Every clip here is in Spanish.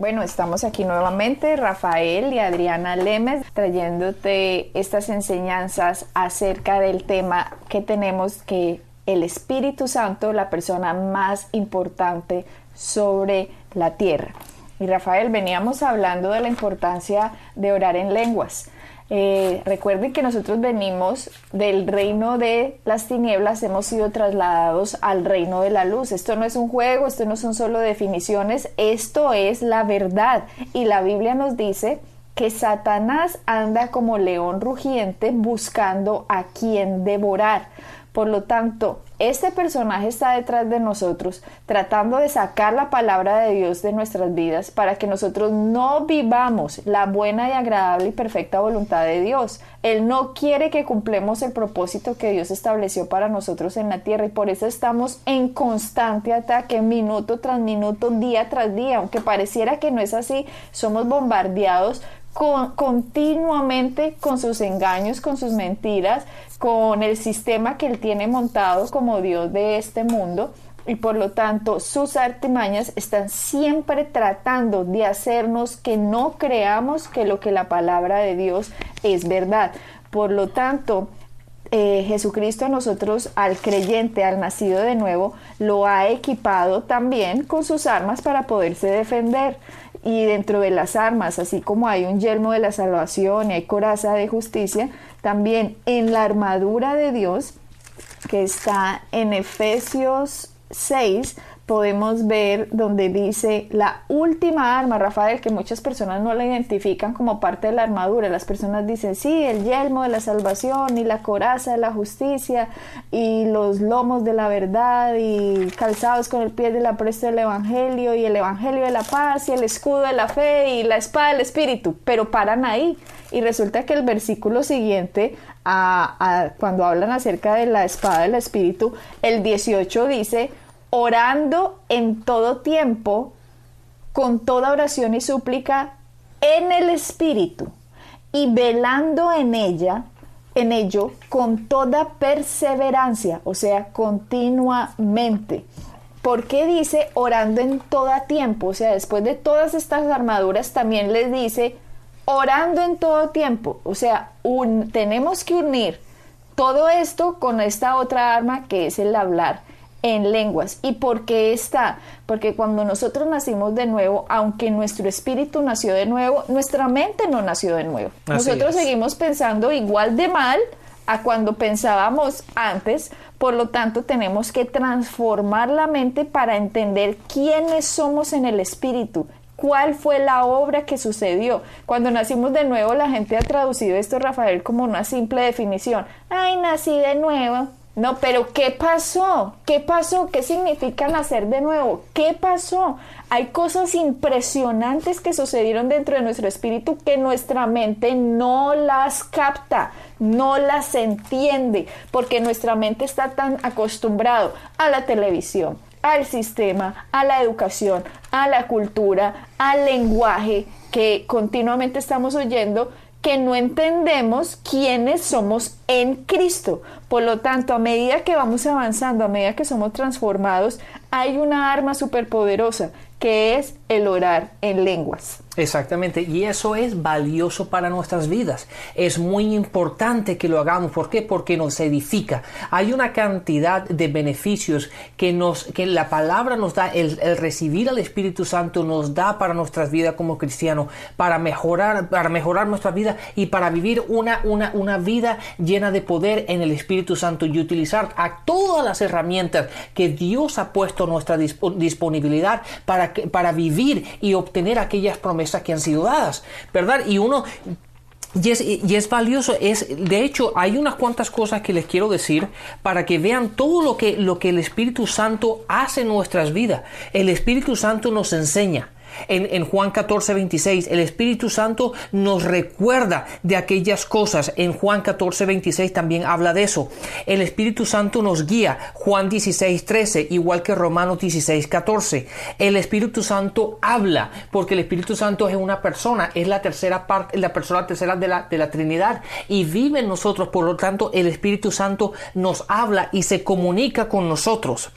Bueno, estamos aquí nuevamente, Rafael y Adriana Lemes, trayéndote estas enseñanzas acerca del tema que tenemos que el Espíritu Santo, la persona más importante sobre la tierra. Y Rafael, veníamos hablando de la importancia de orar en lenguas. Eh, recuerden que nosotros venimos del reino de las tinieblas, hemos sido trasladados al reino de la luz. Esto no es un juego, esto no son solo definiciones, esto es la verdad. Y la Biblia nos dice que Satanás anda como león rugiente buscando a quien devorar. Por lo tanto, este personaje está detrás de nosotros, tratando de sacar la palabra de Dios de nuestras vidas para que nosotros no vivamos la buena y agradable y perfecta voluntad de Dios. Él no quiere que cumplemos el propósito que Dios estableció para nosotros en la tierra y por eso estamos en constante ataque, minuto tras minuto, día tras día. Aunque pareciera que no es así, somos bombardeados continuamente con sus engaños, con sus mentiras, con el sistema que él tiene montado como Dios de este mundo y por lo tanto sus artimañas están siempre tratando de hacernos que no creamos que lo que la palabra de Dios es verdad. Por lo tanto, eh, Jesucristo a nosotros, al creyente, al nacido de nuevo, lo ha equipado también con sus armas para poderse defender. Y dentro de las armas, así como hay un yelmo de la salvación y hay coraza de justicia, también en la armadura de Dios, que está en Efesios 6, podemos ver donde dice la última arma, Rafael, que muchas personas no la identifican como parte de la armadura. Las personas dicen, sí, el yelmo de la salvación y la coraza de la justicia y los lomos de la verdad y calzados con el pie de la presta del evangelio y el evangelio de la paz y el escudo de la fe y la espada del espíritu, pero paran ahí. Y resulta que el versículo siguiente, cuando hablan acerca de la espada del espíritu, el 18 dice, orando en todo tiempo, con toda oración y súplica en el Espíritu, y velando en ella, en ello, con toda perseverancia, o sea, continuamente. ¿Por qué dice orando en todo tiempo? O sea, después de todas estas armaduras también les dice orando en todo tiempo. O sea, tenemos que unir todo esto con esta otra arma que es el hablar en lenguas. ¿Y por qué está? Porque cuando nosotros nacimos de nuevo, aunque nuestro espíritu nació de nuevo, nuestra mente no nació de nuevo. nosotros seguimos pensando igual de mal a cuando pensábamos antes, por lo tanto tenemos que transformar la mente para entender quiénes somos en el espíritu. ¿Cuál fue la obra que sucedió? Cuando nacimos de nuevo, la gente ha traducido esto, Rafael, como una simple definición. Ay, nací de nuevo no, pero ¿qué pasó? ¿Qué pasó? ¿Qué significa nacer de nuevo? ¿Qué pasó? Hay cosas impresionantes que sucedieron dentro de nuestro espíritu que nuestra mente no las capta, no las entiende, porque nuestra mente está tan acostumbrado a la televisión, al sistema, a la educación, a la cultura, al lenguaje que continuamente estamos oyendo que no entendemos quiénes somos en Cristo. Por lo tanto, a medida que vamos avanzando, a medida que somos transformados, hay una arma superpoderosa que es el orar en lenguas. Exactamente, y eso es valioso para nuestras vidas. Es muy importante que lo hagamos. ¿Por qué? Porque nos edifica. Hay una cantidad de beneficios que, nos, que la palabra nos da, el, recibir al Espíritu Santo nos da para nuestras vidas como cristianos, para mejorar, para mejorar nuestra vida y para vivir una, una, una vida llena de poder en el Espíritu Santo y utilizar a todas las herramientas que Dios ha puesto nuestra disponibilidad para, para vivir y obtener aquellas promesas que han sido dadas, ¿verdad? Y uno y es, y es, valioso, es, de hecho, hay unas cuantas cosas que les quiero decir para que vean todo lo que, lo que el Espíritu Santo hace en nuestras vidas. El Espíritu Santo nos enseña. En, Juan 14, 26, el Espíritu Santo nos recuerda de aquellas cosas. En Juan 14, 26 también habla de eso. El Espíritu Santo nos guía. Juan 16, 13, igual que Romanos 16, 14. El Espíritu Santo habla, porque el Espíritu Santo es una persona, es la tercera parte, la persona tercera de la, de la Trinidad y vive en nosotros. Por lo tanto, el Espíritu Santo nos habla y se comunica con nosotros.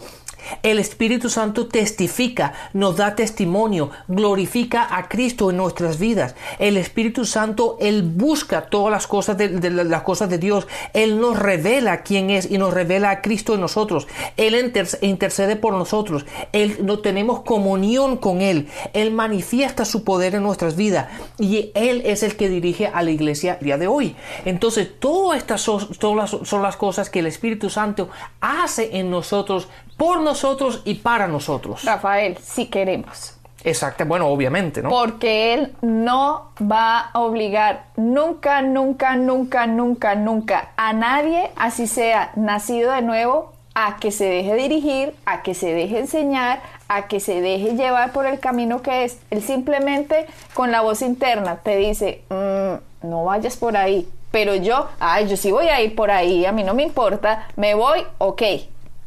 El Espíritu Santo testifica, nos da testimonio, glorifica a Cristo en nuestras vidas. El Espíritu Santo, Él busca todas las cosas de, las cosas de Dios. Él nos revela quién es y nos revela a Cristo en nosotros. Él intercede por nosotros. Él no tenemos comunión con Él. Él manifiesta su poder en nuestras vidas y Él es el que dirige a la iglesia día de hoy. Entonces, todas estas son, son las cosas que el Espíritu Santo hace en nosotros por nosotros y para nosotros. Rafael, si queremos. Exacto, bueno, obviamente, ¿no? Porque Él no va a obligar nunca, nunca, nunca, nunca, nunca a nadie, así sea nacido de nuevo, a que se deje dirigir, a que se deje enseñar, a que se deje llevar por el camino que es. Él simplemente con la voz interna te dice, mm, no vayas por ahí. Pero yo, ay, yo sí voy a ir por ahí, a mí no me importa, me voy, ok,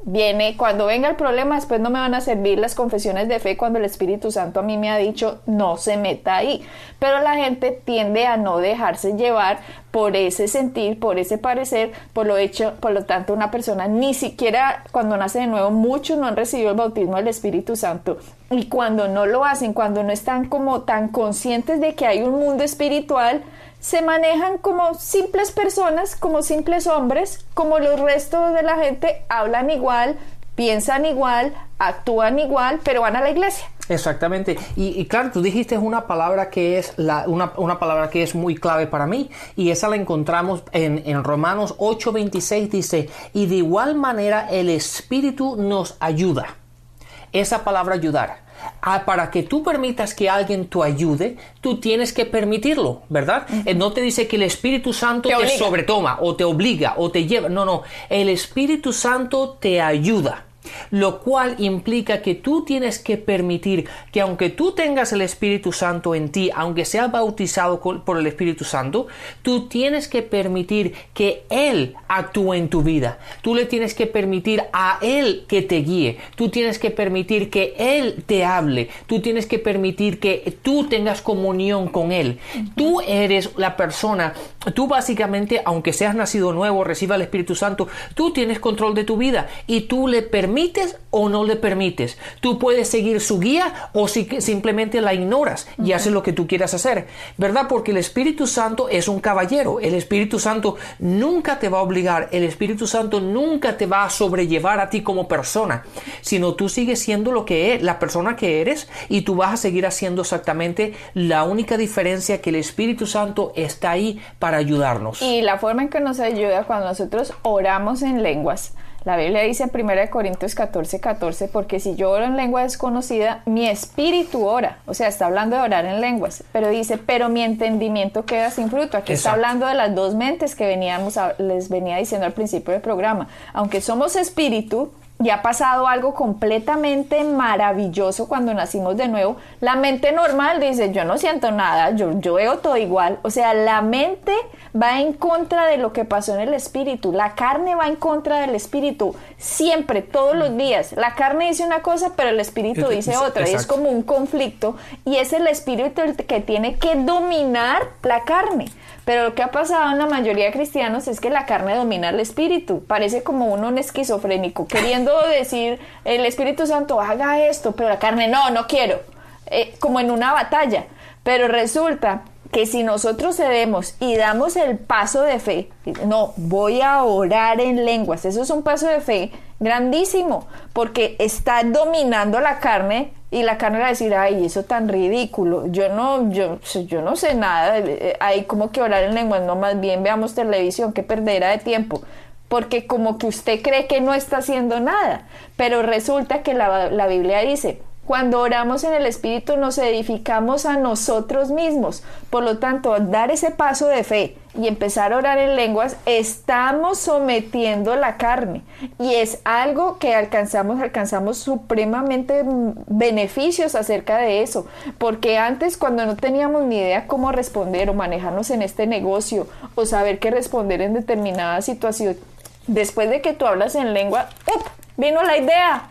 viene, cuando venga el problema, después no me van a servir las confesiones de fe cuando el Espíritu Santo a mí me ha dicho no se meta ahí. Pero la gente tiende a no dejarse llevar por ese sentir, por ese parecer, por lo hecho, por lo tanto, una persona ni siquiera cuando nace de nuevo, muchos no han recibido el bautismo del Espíritu Santo. Y cuando no lo hacen, cuando no están como tan conscientes de que hay un mundo espiritual, se manejan como simples personas, como simples hombres, como los restos de la gente, hablan igual, piensan igual, actúan igual, pero van a la iglesia. Exactamente. Y, claro, tú dijiste una palabra que es la, una, palabra que es muy clave para mí y esa la encontramos en, en Romanos 8:26 dice, y de igual manera el Espíritu nos ayuda. Esa palabra ayudar Ah, para que tú permitas que alguien te ayude, tú tienes que permitirlo, ¿verdad? Eh, no te dice que el Espíritu Santo te, te sobretoma o te obliga o te lleva. No, no. El Espíritu Santo te ayuda lo cual implica que tú tienes que permitir que aunque tú tengas el Espíritu Santo en ti, aunque seas bautizado por el Espíritu Santo, tú tienes que permitir que Él actúe en tu vida. Tú le tienes que permitir a Él que te guíe. Tú tienes que permitir que Él te hable. Tú tienes que permitir que tú tengas comunión con Él. Tú eres la persona, tú básicamente, aunque seas nacido nuevo, reciba el Espíritu Santo, tú tienes control de tu vida y tú le permites permites o no le permites. Tú puedes seguir su guía o si, simplemente la ignoras y haces lo que tú quieras hacer, ¿verdad? Porque el Espíritu Santo es un caballero. El Espíritu Santo nunca te va a obligar. El Espíritu Santo nunca te va a sobrellevar a ti como persona, sino tú sigues siendo lo que es, la persona que eres y tú vas a seguir haciendo exactamente la única diferencia que el Espíritu Santo está ahí para ayudarnos. Y la forma en que nos ayuda cuando nosotros oramos en lenguas la Biblia dice en 1 Corintios 14, 14, porque si yo oro en lengua desconocida, mi espíritu ora. O sea, está hablando de orar en lenguas, pero dice, pero mi entendimiento queda sin fruto. Aquí está hablando de las dos mentes que veníamos les venía diciendo al principio del programa. Aunque somos espíritu, y ha pasado algo completamente maravilloso cuando nacimos de nuevo. La mente normal dice, yo no siento nada, yo, yo veo todo igual. O sea, la mente va en contra de lo que pasó en el espíritu. La carne va en contra del espíritu. Siempre, todos los días. La carne dice una cosa, pero el espíritu dice otra. Y es como un conflicto. Y es el espíritu el que tiene que dominar la carne. Pero lo que ha pasado en la mayoría de cristianos es que la carne domina el espíritu. Parece como uno un esquizofrénico, queriendo decir, el Espíritu Santo haga esto, pero la carne no, no quiero. Eh, como en una batalla. Pero resulta que si nosotros cedemos y damos el paso de fe, no, voy a orar en lenguas, eso es un paso de fe grandísimo, porque está dominando la carne y la carne va a decir, ay, eso tan ridículo, yo no, yo, yo no sé nada, hay como que orar en lenguas, no, más bien veamos televisión, que perderá de tiempo, porque como que usted cree que no está haciendo nada, pero resulta que la, la Biblia dice, Cuando oramos en el Espíritu nos edificamos a nosotros mismos. Por lo tanto, dar ese paso de fe y empezar a orar en lenguas, estamos sometiendo la carne. Y es algo que alcanzamos, alcanzamos supremamente beneficios acerca de eso. Porque antes, cuando no teníamos ni idea cómo responder o manejarnos en este negocio o saber qué responder en determinada situación, después de que tú hablas en lengua, ¡up! Vino la idea.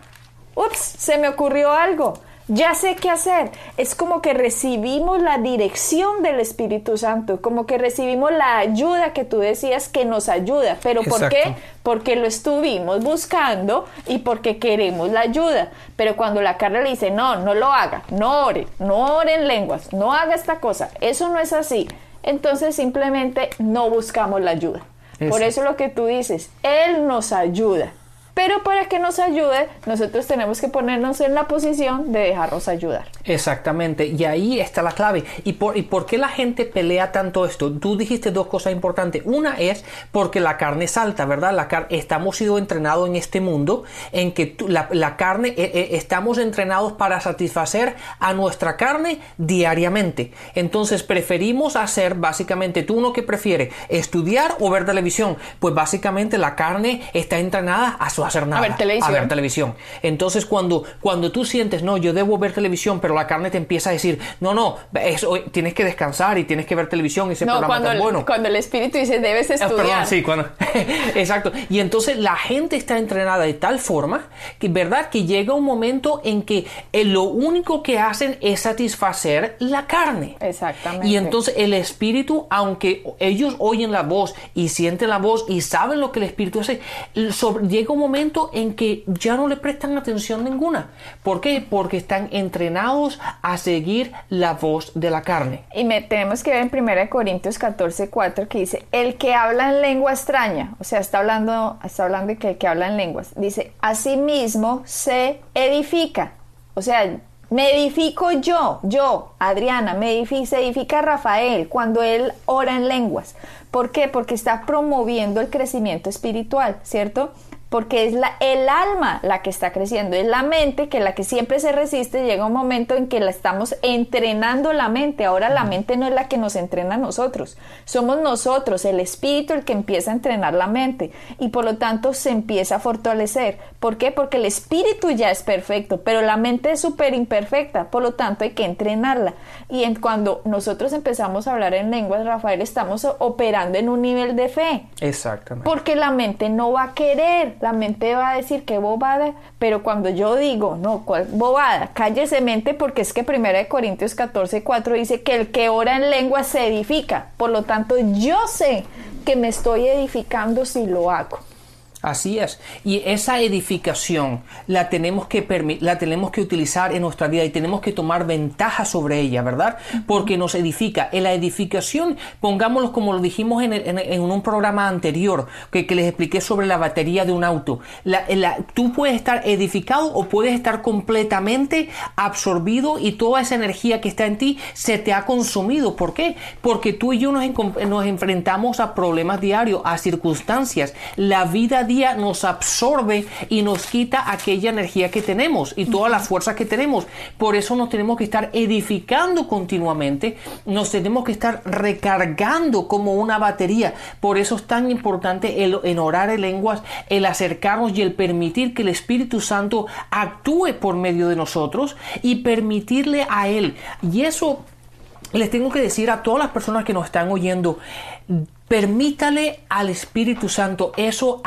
Ups, se me ocurrió algo. Ya sé qué hacer. Es como que recibimos la dirección del Espíritu Santo, como que recibimos la ayuda que tú decías que nos ayuda. ¿Pero por qué? Porque lo estuvimos buscando y porque queremos la ayuda. Pero cuando la carne le dice, no, no lo haga, no ore, no ore en lenguas, no haga esta cosa, eso no es así. Entonces simplemente no buscamos la ayuda. Por eso lo que tú dices, Él nos ayuda. Pero para que nos ayude, nosotros tenemos que ponernos en la posición de dejarnos ayudar. Exactamente, y ahí está la clave. ¿Y por, ¿Y por qué la gente pelea tanto esto? Tú dijiste dos cosas importantes. Una es porque la carne salta, ¿verdad? La estamos sido entrenados en este mundo en que la, carne, eh, eh, estamos entrenados para satisfacer a nuestra carne diariamente. Entonces preferimos hacer básicamente, tú uno que prefiere, estudiar o ver televisión. Pues básicamente la carne está entrenada a su hacer nada. A ver televisión. A ver televisión. Entonces, cuando, cuando tú sientes, no, yo debo ver televisión, pero la carne te empieza a decir, no, no, eso, tienes que descansar y tienes que ver televisión y ese programa cuando tan bueno. Cuando el espíritu dice, debes estudiar. perdón, sí, cuando. Exacto. Y entonces la gente está entrenada de tal forma que, ¿verdad? Que llega un momento en que eh, lo único que hacen es satisfacer la carne. Exactamente. Y entonces el espíritu, aunque ellos oyen la voz y sienten la voz y saben lo que el espíritu hace, llega un momento en que ya no le prestan atención ninguna. ¿Por qué? Porque están entrenados a seguir la voz de la carne. Y me, tenemos que ver en 1 Corintios 14, 4 que dice, el que habla en lengua extraña, o sea, está hablando, está hablando de que el que habla en lenguas, dice, asimismo se edifica. O sea, me edifico yo, yo, Adriana, me se edifica Rafael cuando él ora en lenguas. ¿Por qué? Porque está promoviendo el crecimiento espiritual, ¿cierto? Porque es la, el alma la que está creciendo, es la mente que la que siempre se resiste, llega un momento en que la estamos entrenando la mente, ahora la mente no es la que nos entrena a nosotros, somos nosotros, el espíritu el que empieza a entrenar la mente y por lo tanto se empieza a fortalecer. ¿Por qué? Porque el espíritu ya es perfecto, pero la mente es súper imperfecta, por lo tanto hay que entrenarla. Y en, cuando nosotros empezamos a hablar en lenguas, Rafael, estamos operando en un nivel de fe. Exactamente. Porque la mente no va a querer la mente va a decir que bobada, pero cuando yo digo, no, ¿cuál bobada? Cállese mente porque es que 1 Corintios 14, 4 dice que el que ora en lengua se edifica. Por lo tanto, yo sé que me estoy edificando si lo hago. Así es. Y esa edificación la tenemos que la tenemos que utilizar en nuestra vida y tenemos que tomar ventaja sobre ella, ¿verdad? Porque nos edifica. En la edificación, pongámoslo como lo dijimos en, un programa anterior, que, les expliqué sobre la batería de un auto. tú puedes estar edificado o puedes estar completamente absorbido y toda esa energía que está en ti se te ha consumido. ¿Por qué? Porque tú y yo nos, nos enfrentamos a problemas diarios, a circunstancias. La vida diaria nos absorbe y nos quita aquella energía que tenemos y toda la fuerza que tenemos. Por eso nos tenemos que estar edificando continuamente, nos tenemos que estar recargando como una batería. Por eso es tan importante el, en orar en lenguas, el acercarnos y el permitir que el Espíritu Santo actúe por medio de nosotros y permitirle a Él. Y eso les tengo que decir a todas las personas que nos están oyendo, Permítale al Espíritu Santo eso.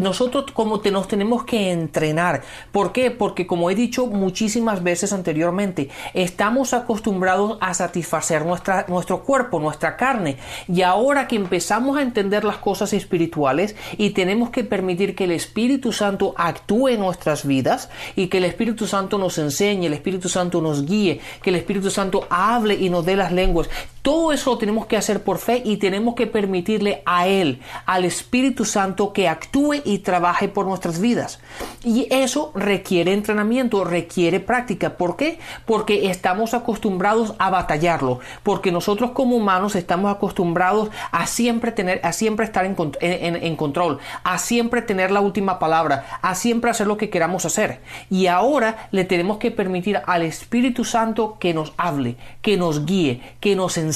Nosotros como te, nos tenemos que entrenar. ¿Por qué? Porque como he dicho muchísimas veces anteriormente, estamos acostumbrados a satisfacer nuestra, nuestro cuerpo, nuestra carne. Y ahora que empezamos a entender las cosas espirituales y tenemos que permitir que el Espíritu Santo actúe en nuestras vidas y que el Espíritu Santo nos enseñe, el Espíritu Santo nos guíe, que el Espíritu Santo hable y nos dé las lenguas, Todo eso lo tenemos que hacer por fe y tenemos que permitirle a Él, al Espíritu Santo, que actúe y trabaje por nuestras vidas. Y eso requiere entrenamiento, requiere práctica. ¿Por qué? Porque estamos acostumbrados a batallarlo, porque nosotros como humanos estamos acostumbrados a siempre tener, a siempre estar en, en control, a siempre tener la última palabra, a siempre hacer lo que queramos hacer. Y ahora le tenemos que permitir al Espíritu Santo que nos hable, que nos guíe, que nos enseñe.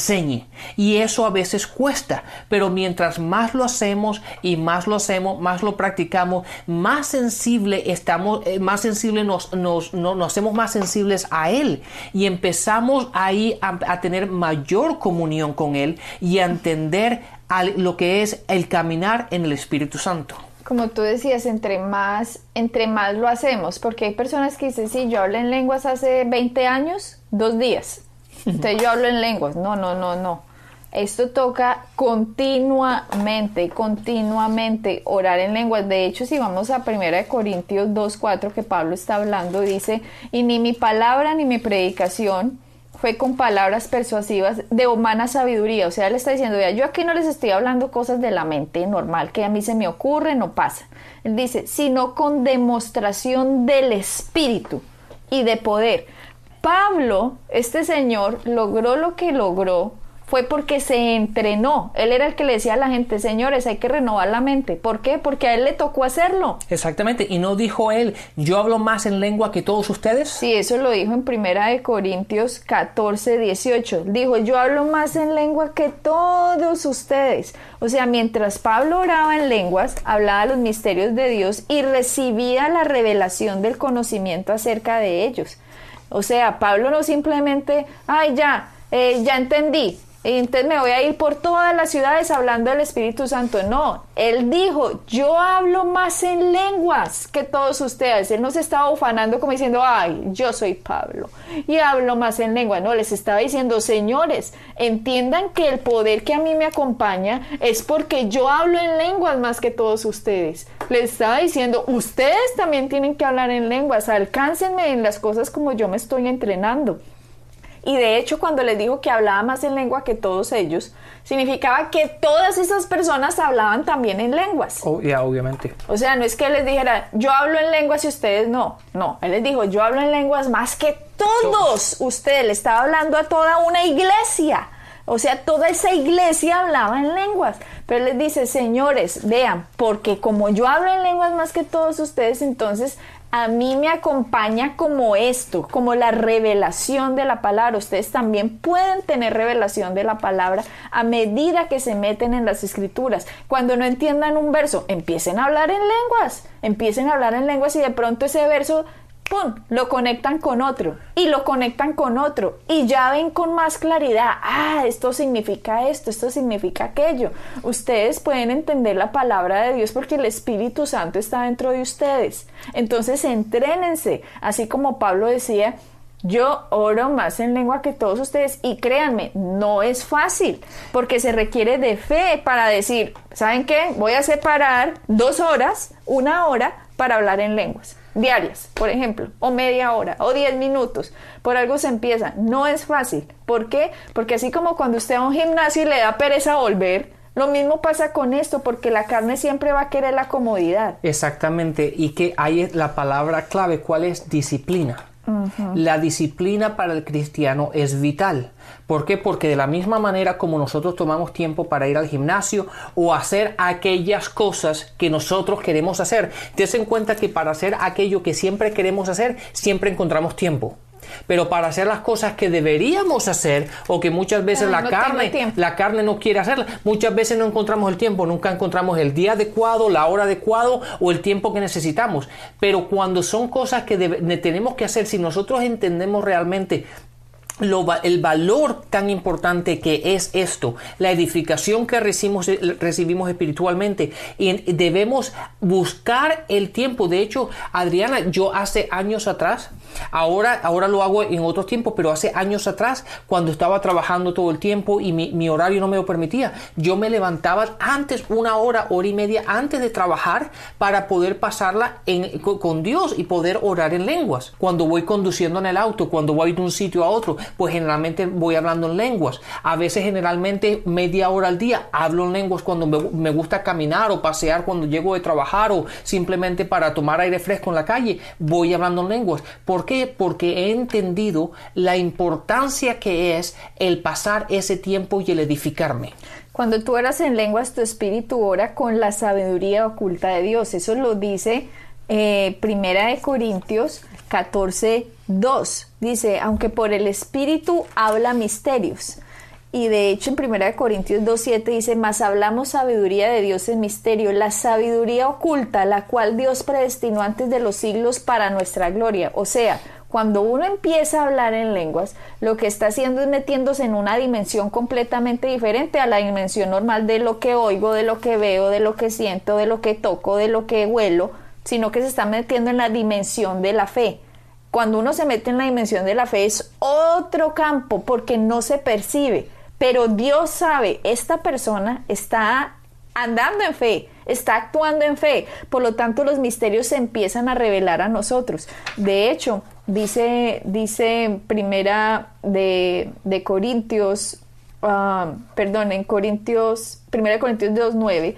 Y eso a veces cuesta, pero mientras más lo hacemos y más lo hacemos, más lo practicamos, más sensible estamos, eh, más sensible nos, nos, nos, hacemos más sensibles a Él. Y empezamos ahí a, a tener mayor comunión con Él y a entender lo que es el caminar en el Espíritu Santo. Como tú decías, entre más, entre más lo hacemos, porque hay personas que dicen, sí, yo hablo en lenguas hace 20 años, dos días. Entonces yo hablo en lenguas. No, no, no, no. Esto toca continuamente, continuamente orar en lenguas. De hecho, si vamos a 1 Corintios 2.4 que Pablo está hablando, dice, y ni mi palabra ni mi predicación fue con palabras persuasivas de humana sabiduría. O sea, él está diciendo, yo aquí no les estoy hablando cosas de la mente normal, que a mí se me ocurre, no pasa. Él dice, sino con demostración del espíritu y de poder. Pablo, este señor, logró lo que logró fue porque se entrenó. Él era el que le decía a la gente, señores, hay que renovar la mente. ¿Por qué? Porque a él le tocó hacerlo. Exactamente. Y no dijo él, yo hablo más en lengua que todos ustedes. Sí, eso lo dijo en Primera de Corintios 14, 18. Dijo, yo hablo más en lengua que todos ustedes. O sea, mientras Pablo oraba en lenguas, hablaba los misterios de Dios y recibía la revelación del conocimiento acerca de ellos. O sea, Pablo no simplemente, ay, ya, eh, ya entendí, entonces me voy a ir por todas las ciudades hablando del Espíritu Santo. No, él dijo, yo hablo más en lenguas que todos ustedes. Él no se estaba ufanando como diciendo, ay, yo soy Pablo y hablo más en lenguas. No, les estaba diciendo, señores, entiendan que el poder que a mí me acompaña es porque yo hablo en lenguas más que todos ustedes. Les estaba diciendo, ustedes también tienen que hablar en lenguas, alcáncenme en las cosas como yo me estoy entrenando. Y de hecho, cuando les dijo que hablaba más en lengua que todos ellos, significaba que todas esas personas hablaban también en lenguas. Oh, ya, obviamente. O sea, no es que les dijera, yo hablo en lenguas y ustedes no. No, él les dijo, yo hablo en lenguas más que todos ustedes. Le estaba hablando a toda una iglesia. O sea, toda esa iglesia hablaba en lenguas. Pero les dice, señores, vean, porque como yo hablo en lenguas más que todos ustedes, entonces a mí me acompaña como esto, como la revelación de la palabra. Ustedes también pueden tener revelación de la palabra a medida que se meten en las escrituras. Cuando no entiendan un verso, empiecen a hablar en lenguas, empiecen a hablar en lenguas y de pronto ese verso ¡pum! Lo conectan con otro y lo conectan con otro y ya ven con más claridad, ah, esto significa esto, esto significa aquello. Ustedes pueden entender la palabra de Dios porque el Espíritu Santo está dentro de ustedes. Entonces entrénense, así como Pablo decía, yo oro más en lengua que todos ustedes y créanme, no es fácil porque se requiere de fe para decir, ¿saben qué? Voy a separar dos horas, una hora para hablar en lenguas diarias, por ejemplo, o media hora, o diez minutos. Por algo se empieza. No es fácil. ¿Por qué? Porque así como cuando usted a un gimnasio y le da pereza volver, lo mismo pasa con esto, porque la carne siempre va a querer la comodidad. Exactamente. Y que hay la palabra clave, ¿cuál es? Disciplina. La disciplina para el cristiano es vital. ¿Por qué? Porque de la misma manera como nosotros tomamos tiempo para ir al gimnasio o hacer aquellas cosas que nosotros queremos hacer, te en cuenta que para hacer aquello que siempre queremos hacer, siempre encontramos tiempo. Pero para hacer las cosas que deberíamos hacer o que muchas veces la carne la carne no quiere hacerla, muchas veces no encontramos el tiempo, nunca encontramos el día adecuado, la hora adecuado o el tiempo que necesitamos. Pero cuando son cosas que tenemos que hacer, si nosotros entendemos realmente el valor tan importante que es esto, la edificación que recibimos, recibimos espiritualmente y debemos buscar el tiempo. De hecho, Adriana, yo hace años atrás, ahora, ahora lo hago en otros tiempos, pero hace años atrás, cuando estaba trabajando todo el tiempo y mi, horario no me lo permitía, yo me levantaba antes, una hora, hora y media antes de trabajar para poder pasarla en, con Dios y poder orar en lenguas. Cuando voy conduciendo en el auto, cuando voy de un sitio a otro, pues generalmente voy hablando en lenguas. A veces generalmente media hora al día hablo en lenguas cuando me, gusta caminar o pasear cuando llego de trabajar o simplemente para tomar aire fresco en la calle, voy hablando en lenguas. ¿Por qué? Porque he entendido la importancia que es el pasar ese tiempo y el edificarme. Cuando tú oras en lenguas, tu espíritu ora con la sabiduría oculta de Dios. Eso lo dice eh, Primera de Corintios 14, 2. Dice, aunque por el espíritu habla misterios. Y de hecho en Primera de Corintios 2.7 dice, mas hablamos sabiduría de Dios en misterio, la sabiduría oculta, la cual Dios predestinó antes de los siglos para nuestra gloria. O sea, cuando uno empieza a hablar en lenguas, lo que está haciendo es metiéndose en una dimensión completamente diferente a la dimensión normal de lo que oigo, de lo que veo, de lo que siento, de lo que toco, de lo que huelo, sino que se está metiendo en la dimensión de la fe. Cuando uno se mete en la dimensión de la fe es otro campo porque no se percibe, pero Dios sabe, esta persona está andando en fe, está actuando en fe, por lo tanto los misterios se empiezan a revelar a nosotros. De hecho, Dice, dice primera de, Corintios, ah, perdón, en Corintios, primera de Corintios 2.9,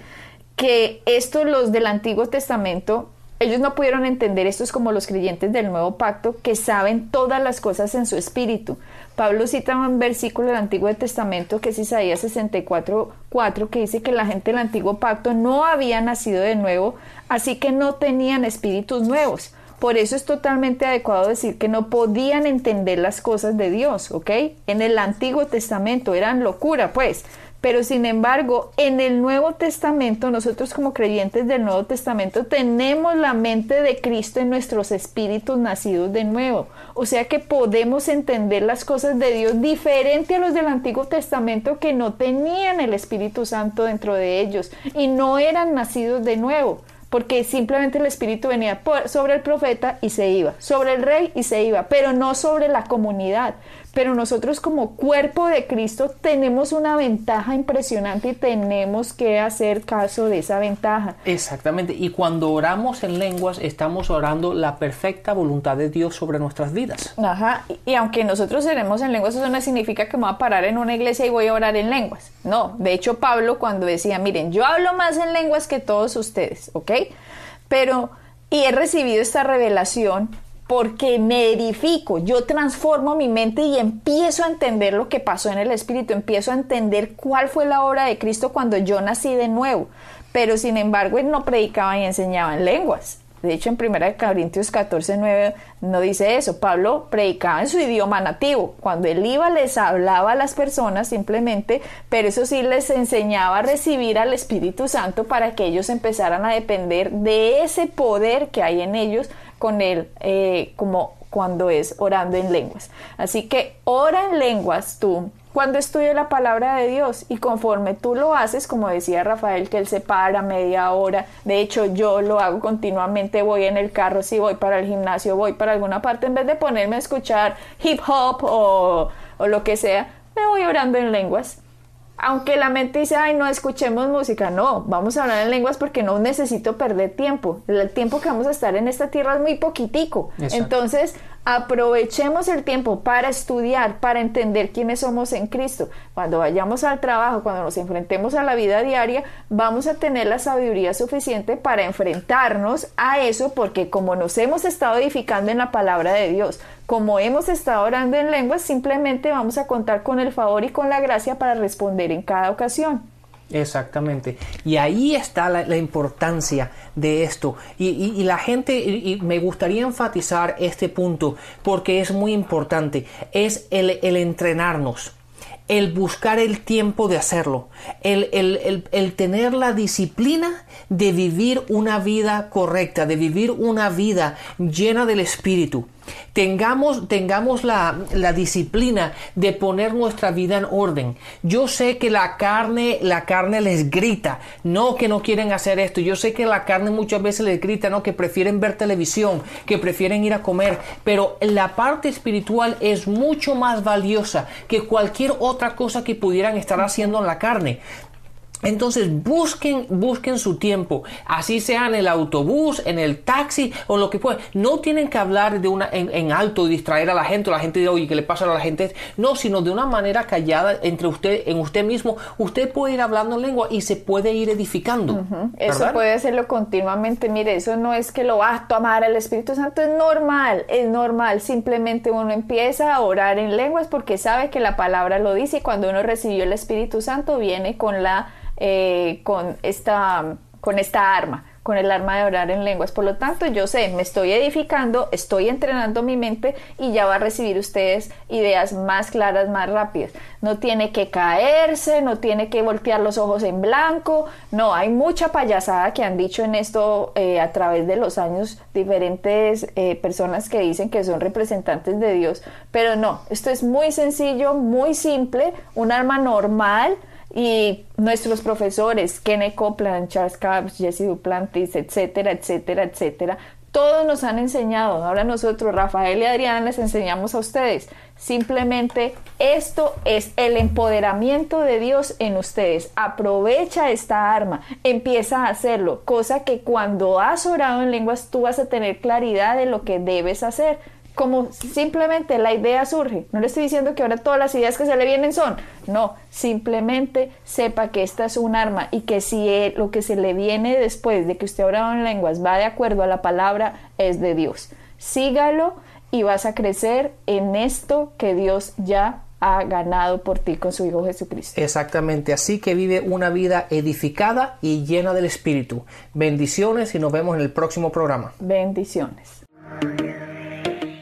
que estos los del Antiguo Testamento, ellos no pudieron entender, esto es como los creyentes del Nuevo Pacto, que saben todas las cosas en su espíritu. Pablo cita un versículo del Antiguo Testamento que es Isaías 64.4, que dice que la gente del Antiguo Pacto no había nacido de nuevo, así que no tenían espíritus nuevos. Por eso es totalmente adecuado decir que no podían entender las cosas de Dios, ¿ok? En el Antiguo Testamento eran locura, pues. Pero sin embargo, en el Nuevo Testamento, nosotros como creyentes del Nuevo Testamento tenemos la mente de Cristo en nuestros espíritus nacidos de nuevo. O sea que podemos entender las cosas de Dios diferente a los del Antiguo Testamento que no tenían el Espíritu Santo dentro de ellos y no eran nacidos de nuevo porque simplemente el Espíritu venía sobre el profeta y se iba, sobre el rey y se iba, pero no sobre la comunidad. Pero nosotros como cuerpo de Cristo tenemos una ventaja impresionante y tenemos que hacer caso de esa ventaja. Exactamente. Y cuando oramos en lenguas, estamos orando la perfecta voluntad de Dios sobre nuestras vidas. Ajá. Y, aunque nosotros oremos en lenguas, eso no significa que me voy a parar en una iglesia y voy a orar en lenguas. No. De hecho, Pablo cuando decía, miren, yo hablo más en lenguas que todos ustedes, ¿ok? Pero, y he recibido esta revelación porque me edifico, yo transformo mi mente y empiezo a entender lo que pasó en el Espíritu, empiezo a entender cuál fue la obra de Cristo cuando yo nací de nuevo. Pero sin embargo, él no predicaba y enseñaba en lenguas. De hecho, en 1 Corintios 14, 9 no dice eso. Pablo predicaba en su idioma nativo. Cuando él iba, les hablaba a las personas simplemente, pero eso sí les enseñaba a recibir al Espíritu Santo para que ellos empezaran a depender de ese poder que hay en ellos con él eh, como cuando es orando en lenguas. Así que ora en lenguas tú cuando estudio la palabra de Dios y conforme tú lo haces, como decía Rafael, que él se para media hora, de hecho yo lo hago continuamente, voy en el carro, si voy para el gimnasio, voy para alguna parte, en vez de ponerme a escuchar hip hop o, o lo que sea, me voy orando en lenguas aunque la mente dice, ay, no escuchemos música, no, vamos a hablar en lenguas porque no necesito perder tiempo. El tiempo que vamos a estar en esta tierra es muy poquitico. Entonces, aprovechemos el tiempo para estudiar, para entender quiénes somos en Cristo. Cuando vayamos al trabajo, cuando nos enfrentemos a la vida diaria, vamos a tener la sabiduría suficiente para enfrentarnos a eso porque como nos hemos estado edificando en la palabra de Dios, como hemos estado orando en lenguas, simplemente vamos a contar con el favor y con la gracia para responder en cada ocasión. Exactamente. Y ahí está la, importancia de esto. Y, la gente, y, me gustaría enfatizar este punto porque es muy importante, es el, entrenarnos el buscar el tiempo de hacerlo, el, tener la disciplina de vivir una vida correcta, de vivir una vida llena del Espíritu. Tengamos, tengamos la, la, disciplina de poner nuestra vida en orden. Yo sé que la carne, la carne les grita, no que no quieren hacer esto. Yo sé que la carne muchas veces les grita, no que prefieren ver televisión, que prefieren ir a comer. Pero la parte espiritual es mucho más valiosa que cualquier otra cosa que pudieran estar haciendo en la carne. Entonces busquen, busquen su tiempo, así sea en el autobús, en el taxi o lo que fuera. No tienen que hablar de una en, alto y distraer a la gente o la gente de oye, ¿qué le pasa a la gente? No, sino de una manera callada entre usted, en usted mismo. Usted puede ir hablando en lengua y se puede ir edificando. Eso puede hacerlo continuamente. Mire, eso no es que lo va a tomar el Espíritu Santo, es normal, es normal. Simplemente uno empieza a orar en lenguas porque sabe que la palabra lo dice y cuando uno recibió el Espíritu Santo viene con la eh, con, esta, con esta arma, con el arma de orar en lenguas. Por lo tanto, yo sé, me estoy edificando, estoy entrenando mi mente y ya va a recibir ustedes ideas más claras, más rápidas. No tiene que caerse, no tiene que voltear los ojos en blanco. No, hay mucha payasada que han dicho en esto eh, a través de los años diferentes eh, personas que dicen que son representantes de Dios. Pero no, esto es muy sencillo, muy simple, un arma normal y nuestros profesores, Kenneth Copeland, Charles Capps, Jesse Duplantis, etcétera, etcétera, etcétera, todos nos han enseñado. Ahora nosotros, Rafael y Adriana, les enseñamos a ustedes. Simplemente esto es el empoderamiento de Dios en ustedes. Aprovecha esta arma, empieza a hacerlo, cosa que cuando has orado en lenguas tú vas a tener claridad de lo que debes hacer como simplemente la idea surge. No le estoy diciendo que ahora todas las ideas que se le vienen son. No, simplemente sepa que esta es un arma y que si lo que se le viene después de que usted ora en lenguas va de acuerdo a la palabra, es de Dios. Sígalo y vas a crecer en esto que Dios ya ha ganado por ti con su Hijo Jesucristo. Exactamente, así que vive una vida edificada y llena del Espíritu. Bendiciones y nos vemos en el próximo programa. Bendiciones.